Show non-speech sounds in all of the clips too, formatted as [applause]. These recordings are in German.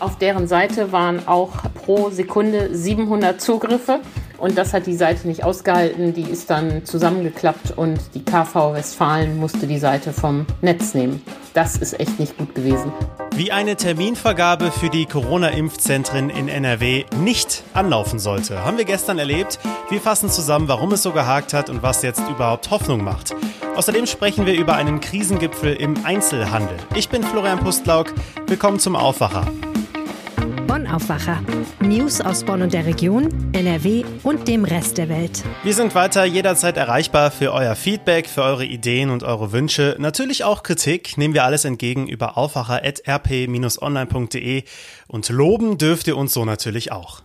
Auf deren Seite waren auch pro Sekunde 700 Zugriffe. Und das hat die Seite nicht ausgehalten. Die ist dann zusammengeklappt und die KV Westfalen musste die Seite vom Netz nehmen. Das ist echt nicht gut gewesen. Wie eine Terminvergabe für die Corona-Impfzentren in NRW nicht anlaufen sollte, haben wir gestern erlebt. Wir fassen zusammen, warum es so gehakt hat und was jetzt überhaupt Hoffnung macht. Außerdem sprechen wir über einen Krisengipfel im Einzelhandel. Ich bin Florian Pustlauk. Willkommen zum Aufwacher. Bonn Aufwacher. News aus Bonn und der Region, NRW und dem Rest der Welt. Wir sind weiter jederzeit erreichbar für euer Feedback, für eure Ideen und eure Wünsche. Natürlich auch Kritik. Nehmen wir alles entgegen über aufwacher.rp-online.de und loben dürft ihr uns so natürlich auch.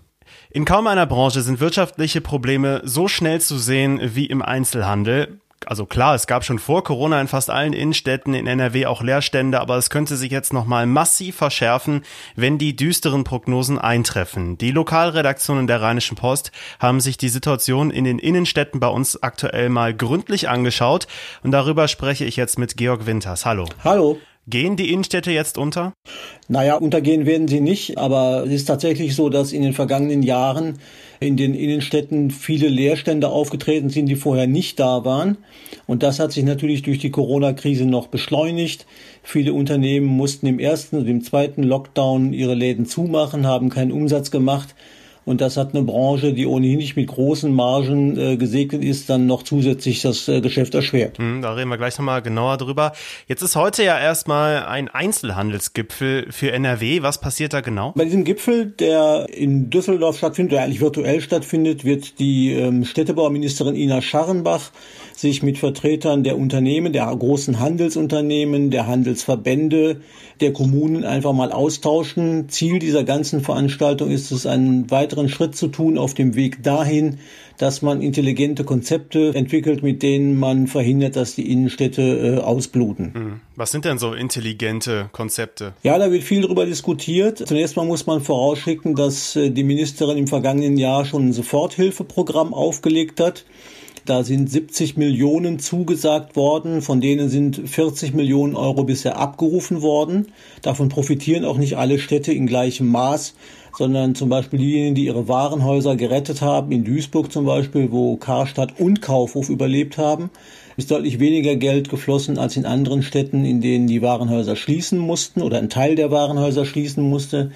In kaum einer Branche sind wirtschaftliche Probleme so schnell zu sehen wie im Einzelhandel also klar, es gab schon vor Corona in fast allen Innenstädten in NRW auch Leerstände, aber es könnte sich jetzt nochmal massiv verschärfen, wenn die düsteren Prognosen eintreffen. Die Lokalredaktionen der Rheinischen Post haben sich die Situation in den Innenstädten bei uns aktuell mal gründlich angeschaut und darüber spreche ich jetzt mit Georg Winters. Hallo. Hallo. Gehen die Innenstädte jetzt unter? Naja, untergehen werden sie nicht, aber es ist tatsächlich so, dass in den vergangenen Jahren in den Innenstädten viele Leerstände aufgetreten sind, die vorher nicht da waren. Und das hat sich natürlich durch die Corona-Krise noch beschleunigt. Viele Unternehmen mussten im ersten und im zweiten Lockdown ihre Läden zumachen, haben keinen Umsatz gemacht. Und das hat eine Branche, die ohnehin nicht mit großen Margen äh, gesegnet ist, dann noch zusätzlich das äh, Geschäft erschwert. Hm, da reden wir gleich nochmal genauer drüber. Jetzt ist heute ja erstmal ein Einzelhandelsgipfel für NRW. Was passiert da genau? Bei diesem Gipfel, der in Düsseldorf stattfindet, der eigentlich virtuell stattfindet, wird die ähm, Städtebauministerin Ina Scharrenbach sich mit Vertretern der Unternehmen, der großen Handelsunternehmen, der Handelsverbände, der Kommunen einfach mal austauschen. Ziel dieser ganzen Veranstaltung ist es, einen weiteren Schritt zu tun auf dem Weg dahin, dass man intelligente Konzepte entwickelt, mit denen man verhindert, dass die Innenstädte äh, ausbluten. Hm. Was sind denn so intelligente Konzepte? Ja, da wird viel darüber diskutiert. Zunächst mal muss man vorausschicken, dass äh, die Ministerin im vergangenen Jahr schon ein Soforthilfeprogramm aufgelegt hat. Da sind 70 Millionen zugesagt worden, von denen sind 40 Millionen Euro bisher abgerufen worden. Davon profitieren auch nicht alle Städte in gleichem Maß, sondern zum Beispiel diejenigen, die ihre Warenhäuser gerettet haben, in Duisburg zum Beispiel, wo Karstadt und Kaufhof überlebt haben, ist deutlich weniger Geld geflossen als in anderen Städten, in denen die Warenhäuser schließen mussten oder ein Teil der Warenhäuser schließen musste.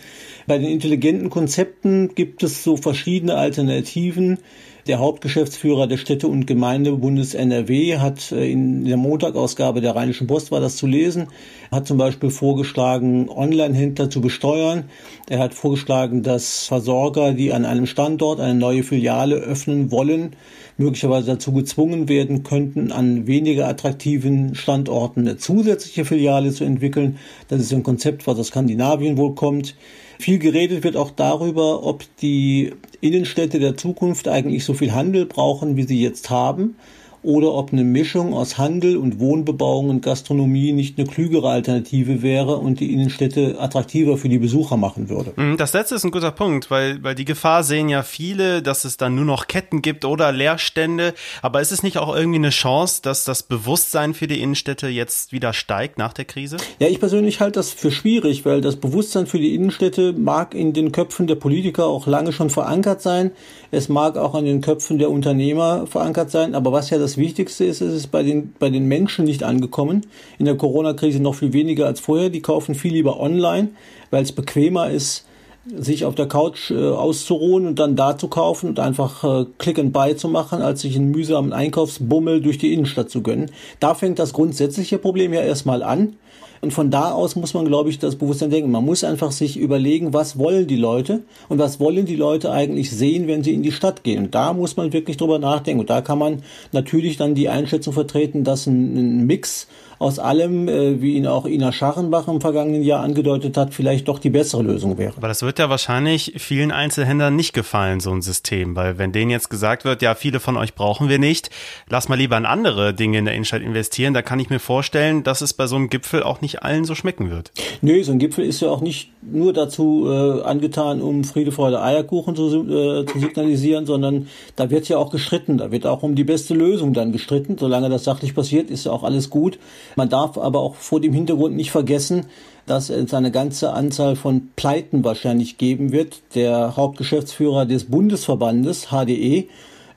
Bei den intelligenten Konzepten gibt es so verschiedene Alternativen. Der Hauptgeschäftsführer des Städte- und Gemeindebundes NRW hat äh, in der Montagausgabe der Rheinischen Post war das zu lesen, hat zum Beispiel vorgeschlagen, Online-Händler zu besteuern. Er hat vorgeschlagen, dass Versorger, die an einem Standort eine neue Filiale öffnen wollen, möglicherweise dazu gezwungen werden könnten, an weniger attraktiven Standorten eine zusätzliche Filiale zu entwickeln. Das ist ein Konzept, was aus Skandinavien wohl kommt. Viel geredet wird auch darüber, ob die Innenstädte der Zukunft eigentlich so viel Handel brauchen, wie sie jetzt haben oder ob eine Mischung aus Handel und Wohnbebauung und Gastronomie nicht eine klügere Alternative wäre und die Innenstädte attraktiver für die Besucher machen würde. Mhm, das letzte ist ein guter Punkt, weil, weil die Gefahr sehen ja viele, dass es dann nur noch Ketten gibt oder Leerstände. Aber ist es nicht auch irgendwie eine Chance, dass das Bewusstsein für die Innenstädte jetzt wieder steigt nach der Krise? Ja, ich persönlich halte das für schwierig, weil das Bewusstsein für die Innenstädte mag in den Köpfen der Politiker auch lange schon verankert sein. Es mag auch an den Köpfen der Unternehmer verankert sein. Aber was ja das das Wichtigste ist, ist es bei den, bei den Menschen nicht angekommen. In der Corona-Krise noch viel weniger als vorher. Die kaufen viel lieber online, weil es bequemer ist, sich auf der Couch äh, auszuruhen und dann da zu kaufen und einfach äh, Click and Buy zu machen, als sich einen mühsamen Einkaufsbummel durch die Innenstadt zu gönnen. Da fängt das grundsätzliche Problem ja erstmal an. Und von da aus muss man, glaube ich, das Bewusstsein denken. Man muss einfach sich überlegen, was wollen die Leute und was wollen die Leute eigentlich sehen, wenn sie in die Stadt gehen. Und da muss man wirklich drüber nachdenken. Und da kann man natürlich dann die Einschätzung vertreten, dass ein, ein Mix aus allem, äh, wie ihn auch Ina Scharrenbach im vergangenen Jahr angedeutet hat, vielleicht doch die bessere Lösung wäre. Aber das wird ja wahrscheinlich vielen Einzelhändlern nicht gefallen, so ein System, weil wenn denen jetzt gesagt wird, ja, viele von euch brauchen wir nicht, lass mal lieber in andere Dinge in der Innenstadt investieren, da kann ich mir vorstellen, dass es bei so einem Gipfel auch nicht allen so schmecken wird. Nö, so ein Gipfel ist ja auch nicht nur dazu äh, angetan, um Friede, Freude, Eierkuchen zu, äh, zu signalisieren, sondern da wird ja auch gestritten, da wird auch um die beste Lösung dann gestritten. Solange das sachlich passiert, ist ja auch alles gut. Man darf aber auch vor dem Hintergrund nicht vergessen, dass es eine ganze Anzahl von Pleiten wahrscheinlich geben wird. Der Hauptgeschäftsführer des Bundesverbandes HDE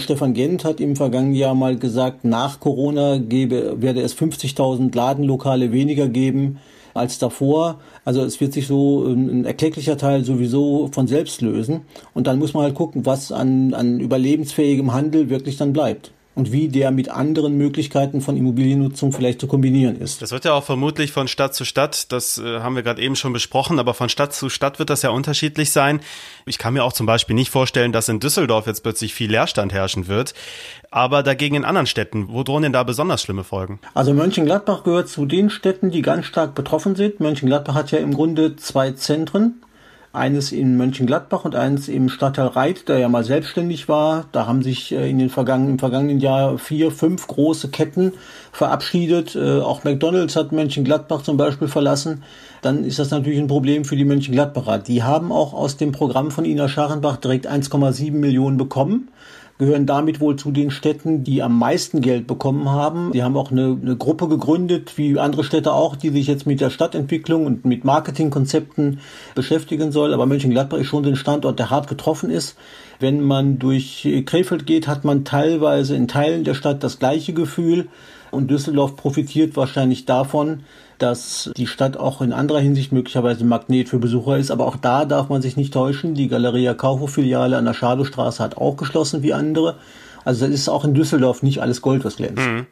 Stefan Gent hat im vergangenen Jahr mal gesagt, nach Corona gebe, werde es 50.000 Ladenlokale weniger geben als davor. Also es wird sich so ein erklecklicher Teil sowieso von selbst lösen. Und dann muss man halt gucken, was an, an überlebensfähigem Handel wirklich dann bleibt und wie der mit anderen Möglichkeiten von Immobiliennutzung vielleicht zu kombinieren ist. Das wird ja auch vermutlich von Stadt zu Stadt, das äh, haben wir gerade eben schon besprochen, aber von Stadt zu Stadt wird das ja unterschiedlich sein. Ich kann mir auch zum Beispiel nicht vorstellen, dass in Düsseldorf jetzt plötzlich viel Leerstand herrschen wird, aber dagegen in anderen Städten. Wo drohen denn da besonders schlimme Folgen? Also Mönchengladbach gehört zu den Städten, die ganz stark betroffen sind. Mönchengladbach hat ja im Grunde zwei Zentren eines in Mönchengladbach und eines im Stadtteil Reit, der ja mal selbstständig war. Da haben sich äh, in den vergangenen, im vergangenen Jahr vier, fünf große Ketten verabschiedet. Äh, auch McDonalds hat Mönchengladbach zum Beispiel verlassen. Dann ist das natürlich ein Problem für die Mönchengladbacher. Die haben auch aus dem Programm von Ina Scharrenbach direkt 1,7 Millionen bekommen gehören damit wohl zu den Städten, die am meisten Geld bekommen haben. Die haben auch eine, eine Gruppe gegründet, wie andere Städte auch, die sich jetzt mit der Stadtentwicklung und mit Marketingkonzepten beschäftigen soll. Aber Mönchengladbach ist schon ein Standort, der hart getroffen ist. Wenn man durch Krefeld geht, hat man teilweise in Teilen der Stadt das gleiche Gefühl. Und Düsseldorf profitiert wahrscheinlich davon, dass die Stadt auch in anderer Hinsicht möglicherweise Magnet für Besucher ist. Aber auch da darf man sich nicht täuschen. Die Galeria Kaufhof-Filiale an der Schadowstraße hat auch geschlossen wie andere. Also das ist auch in Düsseldorf nicht alles Gold, was glänzt. Mhm.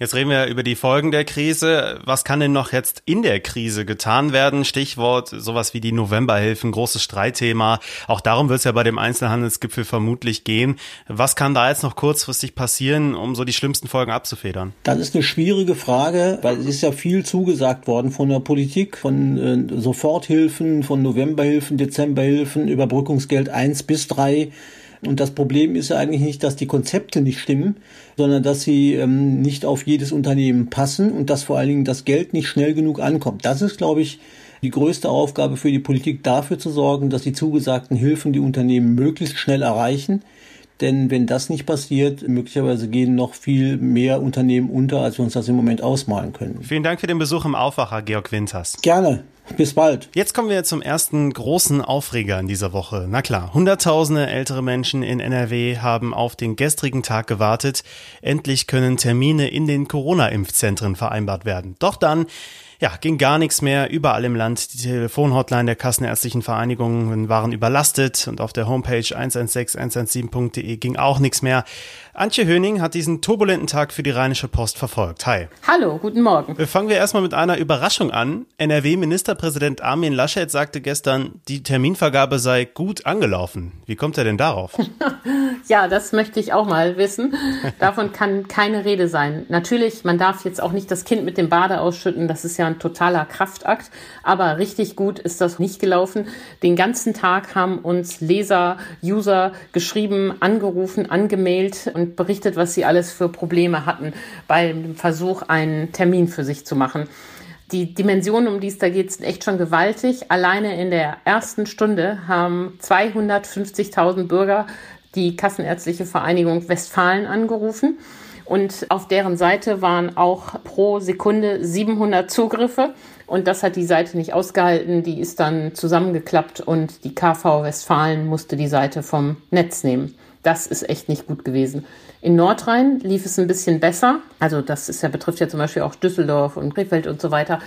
Jetzt reden wir über die Folgen der Krise. Was kann denn noch jetzt in der Krise getan werden? Stichwort sowas wie die Novemberhilfen, großes Streitthema. Auch darum wird es ja bei dem Einzelhandelsgipfel vermutlich gehen. Was kann da jetzt noch kurzfristig passieren, um so die schlimmsten Folgen abzufedern? Das ist eine schwierige Frage, weil es ist ja viel zugesagt worden von der Politik, von äh, Soforthilfen, von Novemberhilfen, Dezemberhilfen, Überbrückungsgeld 1 bis 3 und das Problem ist ja eigentlich nicht, dass die Konzepte nicht stimmen, sondern dass sie ähm, nicht auf jedes Unternehmen passen und dass vor allen Dingen das Geld nicht schnell genug ankommt. Das ist, glaube ich, die größte Aufgabe für die Politik, dafür zu sorgen, dass die zugesagten Hilfen die Unternehmen möglichst schnell erreichen. Denn wenn das nicht passiert, möglicherweise gehen noch viel mehr Unternehmen unter, als wir uns das im Moment ausmalen können. Vielen Dank für den Besuch im Aufwacher, Georg Winters. Gerne. Bis bald. Jetzt kommen wir zum ersten großen Aufreger in dieser Woche. Na klar, Hunderttausende ältere Menschen in NRW haben auf den gestrigen Tag gewartet. Endlich können Termine in den Corona-Impfzentren vereinbart werden. Doch dann ja, ging gar nichts mehr. Überall im Land. Die Telefonhotline der Kassenärztlichen Vereinigungen waren überlastet und auf der Homepage 116.117.de ging auch nichts mehr. Antje Höning hat diesen turbulenten Tag für die Rheinische Post verfolgt. Hi. Hallo, guten Morgen. Fangen wir erstmal mit einer Überraschung an. NRW-Ministerpräsident Armin Laschet sagte gestern, die Terminvergabe sei gut angelaufen. Wie kommt er denn darauf? [laughs] ja, das möchte ich auch mal wissen. Davon kann keine Rede sein. Natürlich, man darf jetzt auch nicht das Kind mit dem Bade ausschütten. Das ist ja ein totaler Kraftakt. Aber richtig gut ist das nicht gelaufen. Den ganzen Tag haben uns Leser, User geschrieben, angerufen, angemailt und berichtet, was sie alles für Probleme hatten beim Versuch, einen Termin für sich zu machen. Die Dimensionen, um die es da geht, sind echt schon gewaltig. Alleine in der ersten Stunde haben 250.000 Bürger die Kassenärztliche Vereinigung Westfalen angerufen. Und auf deren Seite waren auch pro Sekunde 700 Zugriffe. Und das hat die Seite nicht ausgehalten. Die ist dann zusammengeklappt und die KV Westfalen musste die Seite vom Netz nehmen. Das ist echt nicht gut gewesen. In Nordrhein lief es ein bisschen besser. Also das ist ja, betrifft ja zum Beispiel auch Düsseldorf und Krefeld und so weiter.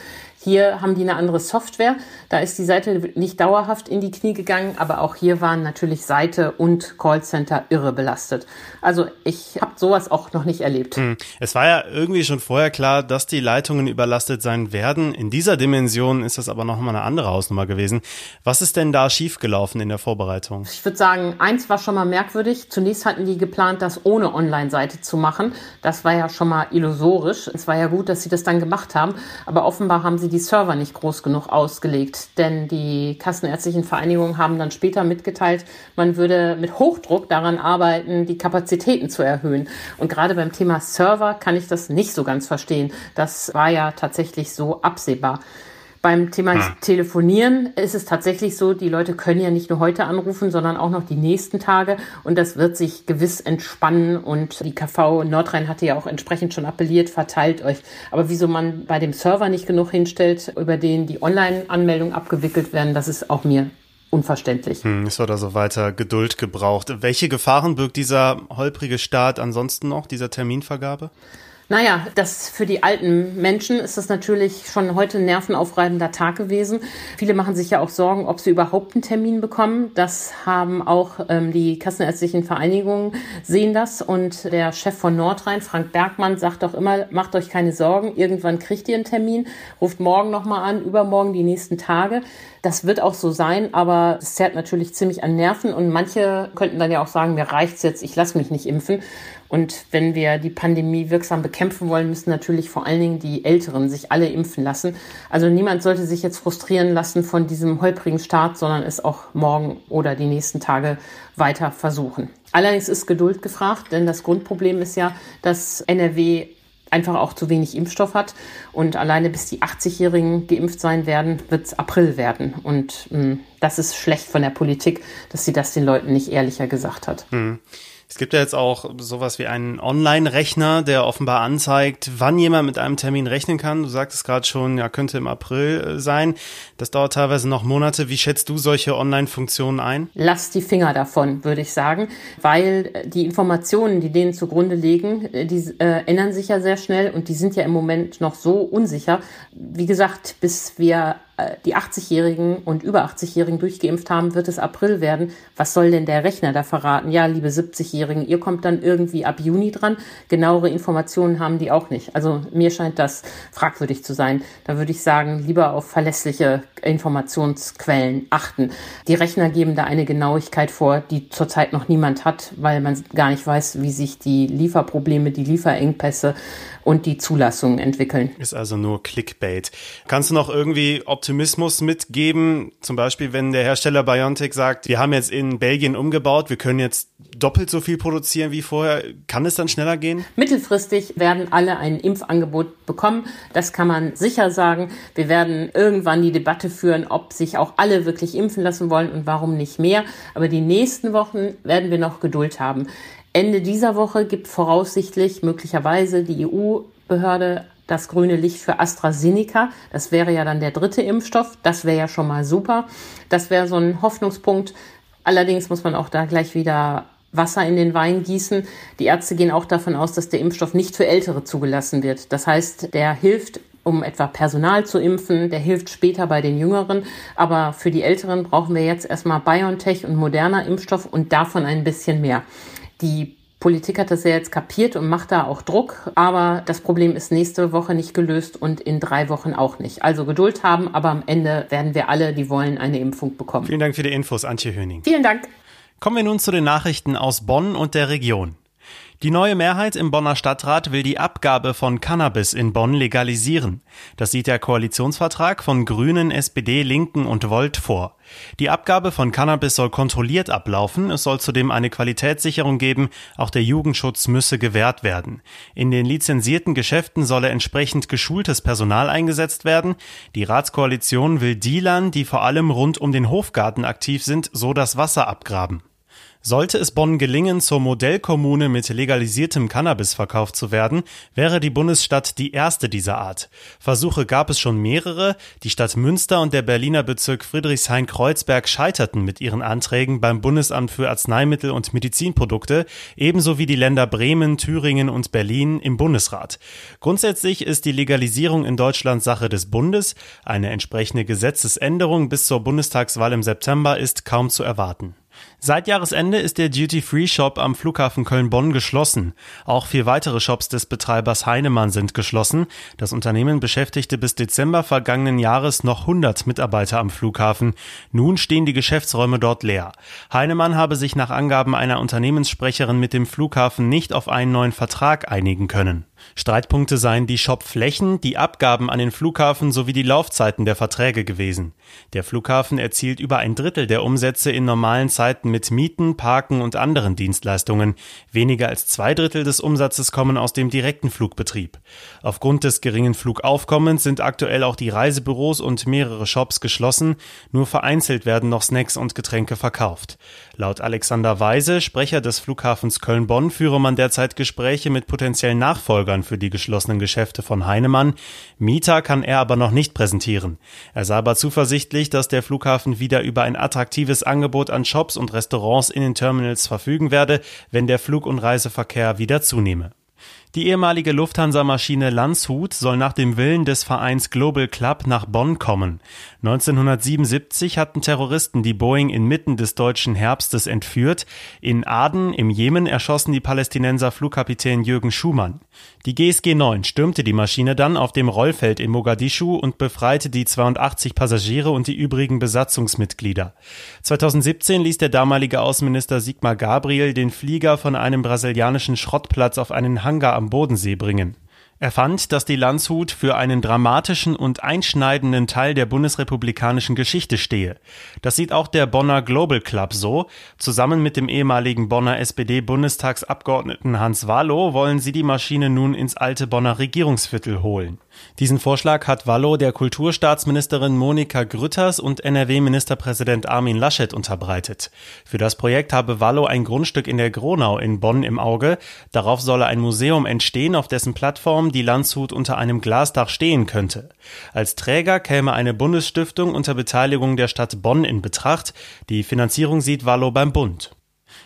Hier haben die eine andere Software. Da ist die Seite nicht dauerhaft in die Knie gegangen, aber auch hier waren natürlich Seite und Callcenter irre belastet. Also ich habe sowas auch noch nicht erlebt. Hm. Es war ja irgendwie schon vorher klar, dass die Leitungen überlastet sein werden. In dieser Dimension ist das aber noch mal eine andere Hausnummer gewesen. Was ist denn da schiefgelaufen in der Vorbereitung? Ich würde sagen, eins war schon mal merkwürdig. Zunächst hatten die geplant, das ohne Online-Seite zu machen. Das war ja schon mal illusorisch. Es war ja gut, dass sie das dann gemacht haben, aber offenbar haben sie die Server nicht groß genug ausgelegt, denn die kassenärztlichen Vereinigungen haben dann später mitgeteilt, man würde mit Hochdruck daran arbeiten, die Kapazitäten zu erhöhen. Und gerade beim Thema Server kann ich das nicht so ganz verstehen. Das war ja tatsächlich so absehbar. Beim Thema hm. Telefonieren ist es tatsächlich so, die Leute können ja nicht nur heute anrufen, sondern auch noch die nächsten Tage. Und das wird sich gewiss entspannen. Und die KV Nordrhein hatte ja auch entsprechend schon appelliert, verteilt euch. Aber wieso man bei dem Server nicht genug hinstellt, über den die Online-Anmeldungen abgewickelt werden, das ist auch mir unverständlich. Hm, es wird also weiter Geduld gebraucht. Welche Gefahren birgt dieser holprige Start ansonsten noch, dieser Terminvergabe? Naja, das für die alten Menschen ist das natürlich schon heute ein nervenaufreibender Tag gewesen. Viele machen sich ja auch Sorgen, ob sie überhaupt einen Termin bekommen. Das haben auch ähm, die kassenärztlichen Vereinigungen sehen das. Und der Chef von Nordrhein, Frank Bergmann, sagt auch immer, macht euch keine Sorgen, irgendwann kriegt ihr einen Termin, ruft morgen nochmal an, übermorgen die nächsten Tage. Das wird auch so sein, aber es zerrt natürlich ziemlich an Nerven und manche könnten dann ja auch sagen, mir reicht's jetzt, ich lasse mich nicht impfen. Und wenn wir die Pandemie wirksam bekämpfen wollen, müssen natürlich vor allen Dingen die Älteren sich alle impfen lassen. Also niemand sollte sich jetzt frustrieren lassen von diesem holprigen Start, sondern es auch morgen oder die nächsten Tage weiter versuchen. Allerdings ist Geduld gefragt, denn das Grundproblem ist ja, dass NRW einfach auch zu wenig Impfstoff hat. Und alleine bis die 80-Jährigen geimpft sein werden, wird es April werden. Und mh, hm, das ist schlecht von der Politik, dass sie das den Leuten nicht ehrlicher gesagt hat. Hm. Es gibt ja jetzt auch sowas wie einen Online-Rechner, der offenbar anzeigt, wann jemand mit einem Termin rechnen kann. Du sagtest gerade schon, ja, könnte im April äh, sein. Das dauert teilweise noch Monate. Wie schätzt du solche Online-Funktionen ein? Lass die Finger davon, würde ich sagen, weil die Informationen, die denen zugrunde liegen, äh, die äh, ändern sich ja sehr schnell und die sind ja im Moment noch so unsicher. Wie gesagt, bis wir äh, die 80-Jährigen und über 80-Jährigen durchgeimpft haben, wird es April werden. Was soll denn der Rechner da verraten? Ja, liebe 70-Jährigen, ihr kommt dann irgendwie ab Juni dran. Genauere Informationen haben die auch nicht. Also mir scheint das fragwürdig zu sein. Da würde ich sagen, lieber auf verlässliche Informationsquellen achten. Die Rechner geben da eine Genauigkeit vor, die zurzeit noch niemand hat, weil man gar nicht weiß, wie sich die Lieferprobleme, die Lieferengpässe und die Zulassungen entwickeln. Ist also nur Clickbait. Kannst du noch irgendwie Optimismus mitgeben? Zum Beispiel, wenn der Hersteller Biontech sagt, wir haben jetzt in Belgien umgebaut, wir können jetzt doppelt so viel produzieren wie vorher. Kann es dann schneller gehen? Mittelfristig werden alle ein Impfangebot bekommen. Das kann man sicher sagen. Wir werden irgendwann die Debatte führen, ob sich auch alle wirklich impfen lassen wollen und warum nicht mehr. Aber die nächsten Wochen werden wir noch Geduld haben. Ende dieser Woche gibt voraussichtlich möglicherweise die EU-Behörde das grüne Licht für AstraZeneca. Das wäre ja dann der dritte Impfstoff. Das wäre ja schon mal super. Das wäre so ein Hoffnungspunkt. Allerdings muss man auch da gleich wieder Wasser in den Wein gießen. Die Ärzte gehen auch davon aus, dass der Impfstoff nicht für Ältere zugelassen wird. Das heißt, der hilft um etwa Personal zu impfen. Der hilft später bei den Jüngeren. Aber für die Älteren brauchen wir jetzt erstmal BioNTech und moderner Impfstoff und davon ein bisschen mehr. Die Politik hat das ja jetzt kapiert und macht da auch Druck, aber das Problem ist nächste Woche nicht gelöst und in drei Wochen auch nicht. Also Geduld haben, aber am Ende werden wir alle, die wollen, eine Impfung bekommen. Vielen Dank für die Infos, Antje Höning. Vielen Dank. Kommen wir nun zu den Nachrichten aus Bonn und der Region. Die neue Mehrheit im Bonner Stadtrat will die Abgabe von Cannabis in Bonn legalisieren. Das sieht der Koalitionsvertrag von Grünen, SPD, Linken und Volt vor. Die Abgabe von Cannabis soll kontrolliert ablaufen. Es soll zudem eine Qualitätssicherung geben. Auch der Jugendschutz müsse gewährt werden. In den lizenzierten Geschäften solle entsprechend geschultes Personal eingesetzt werden. Die Ratskoalition will Dealern, die vor allem rund um den Hofgarten aktiv sind, so das Wasser abgraben. Sollte es Bonn gelingen, zur Modellkommune mit legalisiertem Cannabisverkauf zu werden, wäre die Bundesstadt die erste dieser Art. Versuche gab es schon mehrere. Die Stadt Münster und der Berliner Bezirk Friedrichshain-Kreuzberg scheiterten mit ihren Anträgen beim Bundesamt für Arzneimittel und Medizinprodukte, ebenso wie die Länder Bremen, Thüringen und Berlin im Bundesrat. Grundsätzlich ist die Legalisierung in Deutschland Sache des Bundes. Eine entsprechende Gesetzesänderung bis zur Bundestagswahl im September ist kaum zu erwarten. Seit Jahresende ist der Duty-Free-Shop am Flughafen Köln-Bonn geschlossen. Auch vier weitere Shops des Betreibers Heinemann sind geschlossen. Das Unternehmen beschäftigte bis Dezember vergangenen Jahres noch 100 Mitarbeiter am Flughafen. Nun stehen die Geschäftsräume dort leer. Heinemann habe sich nach Angaben einer Unternehmenssprecherin mit dem Flughafen nicht auf einen neuen Vertrag einigen können. Streitpunkte seien die Shopflächen, die Abgaben an den Flughafen sowie die Laufzeiten der Verträge gewesen. Der Flughafen erzielt über ein Drittel der Umsätze in normalen Zeiten mit Mieten, Parken und anderen Dienstleistungen. Weniger als zwei Drittel des Umsatzes kommen aus dem direkten Flugbetrieb. Aufgrund des geringen Flugaufkommens sind aktuell auch die Reisebüros und mehrere Shops geschlossen. Nur vereinzelt werden noch Snacks und Getränke verkauft. Laut Alexander Weise, Sprecher des Flughafens Köln-Bonn, führe man derzeit Gespräche mit potenziellen Nachfolgern für die geschlossenen Geschäfte von Heinemann. Mieter kann er aber noch nicht präsentieren. Er sei aber zuversichtlich, dass der Flughafen wieder über ein attraktives Angebot an Shops und Restaurants in den Terminals verfügen werde, wenn der Flug- und Reiseverkehr wieder zunehme. Die ehemalige Lufthansa-Maschine Landshut soll nach dem Willen des Vereins Global Club nach Bonn kommen. 1977 hatten Terroristen die Boeing inmitten des deutschen Herbstes entführt. In Aden im Jemen erschossen die Palästinenser Flugkapitän Jürgen Schumann. Die GSG 9 stürmte die Maschine dann auf dem Rollfeld in Mogadischu und befreite die 82 Passagiere und die übrigen Besatzungsmitglieder. 2017 ließ der damalige Außenminister Sigmar Gabriel den Flieger von einem brasilianischen Schrottplatz auf einen Hangar am Bodensee bringen. Er fand, dass die Landshut für einen dramatischen und einschneidenden Teil der bundesrepublikanischen Geschichte stehe. Das sieht auch der Bonner Global Club so. Zusammen mit dem ehemaligen Bonner SPD-Bundestagsabgeordneten Hans Wallow wollen sie die Maschine nun ins alte Bonner Regierungsviertel holen. Diesen Vorschlag hat Wallo der Kulturstaatsministerin Monika Grütters und NRW-Ministerpräsident Armin Laschet unterbreitet. Für das Projekt habe Wallo ein Grundstück in der Gronau in Bonn im Auge. Darauf solle ein Museum entstehen, auf dessen Plattform die Landshut unter einem Glasdach stehen könnte. Als Träger käme eine Bundesstiftung unter Beteiligung der Stadt Bonn in Betracht. Die Finanzierung sieht Wallo beim Bund.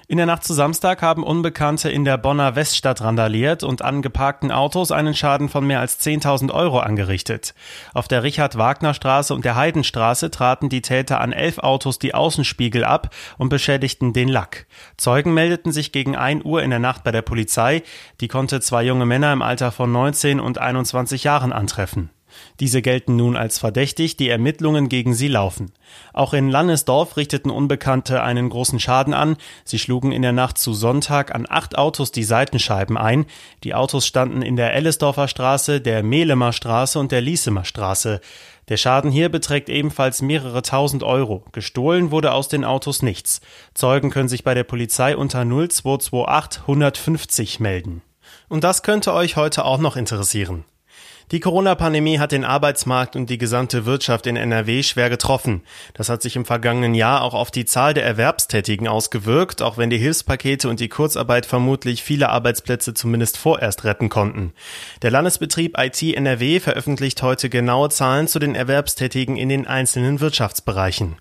In der Nacht zu Samstag haben Unbekannte in der Bonner Weststadt randaliert und an geparkten Autos einen Schaden von mehr als 10.000 Euro angerichtet. Auf der Richard-Wagner-Straße und der Heidenstraße traten die Täter an elf Autos die Außenspiegel ab und beschädigten den Lack. Zeugen meldeten sich gegen 1 Uhr in der Nacht bei der Polizei. Die konnte zwei junge Männer im Alter von 19 und 21 Jahren antreffen. Diese gelten nun als verdächtig, die Ermittlungen gegen sie laufen. Auch in Lannesdorf richteten Unbekannte einen großen Schaden an. Sie schlugen in der Nacht zu Sonntag an acht Autos die Seitenscheiben ein. Die Autos standen in der Ellesdorfer Straße, der Mehlemer Straße und der Liesemer Straße. Der Schaden hier beträgt ebenfalls mehrere tausend Euro. Gestohlen wurde aus den Autos nichts. Zeugen können sich bei der Polizei unter 0228 150 melden. Und das könnte euch heute auch noch interessieren. Die Corona-Pandemie hat den Arbeitsmarkt und die gesamte Wirtschaft in NRW schwer getroffen. Das hat sich im vergangenen Jahr auch auf die Zahl der Erwerbstätigen ausgewirkt, auch wenn die Hilfspakete und die Kurzarbeit vermutlich viele Arbeitsplätze zumindest vorerst retten konnten. Der Landesbetrieb IT NRW veröffentlicht heute genaue Zahlen zu den Erwerbstätigen in den einzelnen Wirtschaftsbereichen.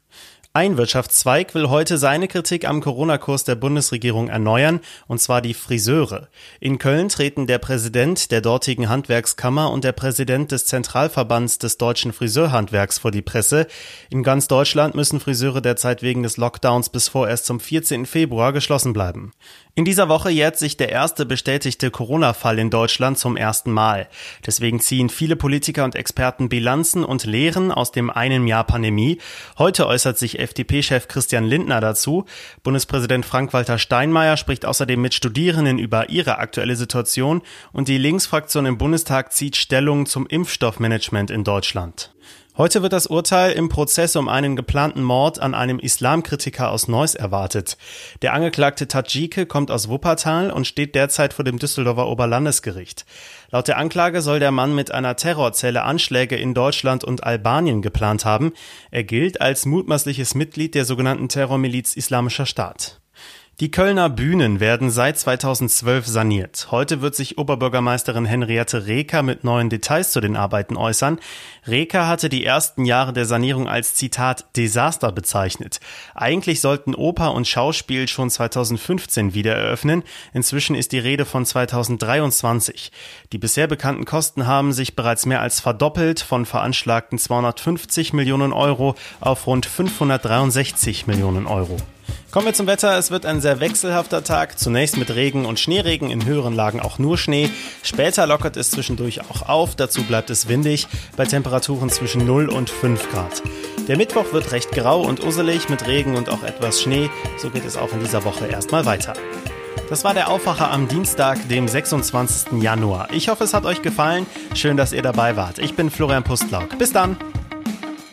Ein Wirtschaftszweig will heute seine Kritik am Corona-Kurs der Bundesregierung erneuern, und zwar die Friseure. In Köln treten der Präsident der dortigen Handwerkskammer und der Präsident des Zentralverbands des deutschen Friseurhandwerks vor die Presse. In ganz Deutschland müssen Friseure derzeit wegen des Lockdowns bis vorerst zum 14. Februar geschlossen bleiben. In dieser Woche jährt sich der erste bestätigte Corona-Fall in Deutschland zum ersten Mal. Deswegen ziehen viele Politiker und Experten Bilanzen und Lehren aus dem einen Jahr Pandemie. Heute äußert sich FDP-Chef Christian Lindner dazu. Bundespräsident Frank-Walter Steinmeier spricht außerdem mit Studierenden über ihre aktuelle Situation und die Linksfraktion im Bundestag zieht Stellung zum Impfstoffmanagement in Deutschland. Heute wird das Urteil im Prozess um einen geplanten Mord an einem Islamkritiker aus Neuss erwartet. Der angeklagte Tadjike kommt aus Wuppertal und steht derzeit vor dem Düsseldorfer Oberlandesgericht. Laut der Anklage soll der Mann mit einer Terrorzelle Anschläge in Deutschland und Albanien geplant haben. Er gilt als mutmaßliches Mitglied der sogenannten Terrormiliz Islamischer Staat. Die Kölner Bühnen werden seit 2012 saniert. Heute wird sich Oberbürgermeisterin Henriette Reker mit neuen Details zu den Arbeiten äußern. Reker hatte die ersten Jahre der Sanierung als Zitat Desaster bezeichnet. Eigentlich sollten Oper und Schauspiel schon 2015 wieder eröffnen. Inzwischen ist die Rede von 2023. Die bisher bekannten Kosten haben sich bereits mehr als verdoppelt von veranschlagten 250 Millionen Euro auf rund 563 Millionen Euro. Kommen wir zum Wetter. Es wird ein sehr wechselhafter Tag. Zunächst mit Regen und Schneeregen, in höheren Lagen auch nur Schnee. Später lockert es zwischendurch auch auf. Dazu bleibt es windig bei Temperaturen zwischen 0 und 5 Grad. Der Mittwoch wird recht grau und usselig mit Regen und auch etwas Schnee. So geht es auch in dieser Woche erstmal weiter. Das war der Aufwacher am Dienstag, dem 26. Januar. Ich hoffe, es hat euch gefallen. Schön, dass ihr dabei wart. Ich bin Florian Pustlauk. Bis dann.